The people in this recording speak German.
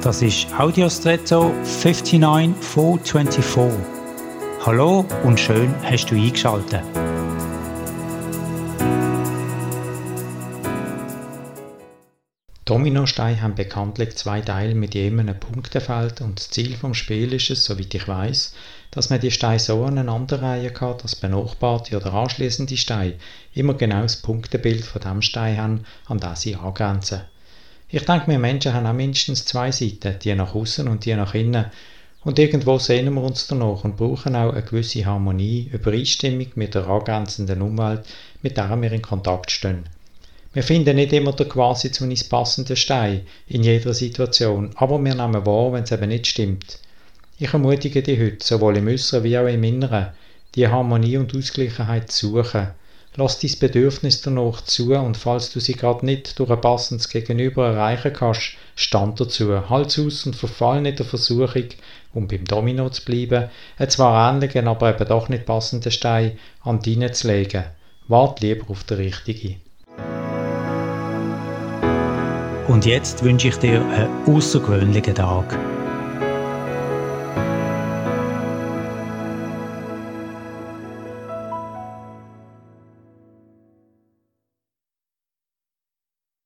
Das ist Audiostretto 59424. Hallo und schön hast du eingeschaltet. Dominosteine haben bekanntlich zwei Teile mit jedem einem Punktefeld und das Ziel vom Spiel ist es, soweit ich weiß, dass man die Steine so aneinanderreihen kann, dass benachbarte oder anschließende Steine immer genau das Punktebild von dem Stein haben, an das sie angrenzen. Ich denke, wir Menschen haben auch mindestens zwei Seiten, die nach außen und die nach innen. Und irgendwo sehnen wir uns danach und brauchen auch eine gewisse Harmonie, Übereinstimmung mit der angrenzenden Umwelt, mit der wir in Kontakt stehen. Wir finden nicht immer den quasi zu uns passenden Stein in jeder Situation, aber wir nehmen wahr, wenn es eben nicht stimmt. Ich ermutige dich heute, sowohl im Äußeren wie auch im Inneren, die Harmonie und Ausgleichheit zu suchen Lass dein Bedürfnis danach zu und falls du sie gerade nicht durch ein passendes Gegenüber erreichen kannst, stand dazu. Halt's aus und verfall nicht der Versuchung, um beim Domino zu bleiben, einen zwar ähnlichen, aber eben doch nicht passenden Stein an deinen zu legen. Wart lieber auf den richtigen. Und jetzt wünsche ich dir einen außergewöhnlichen Tag.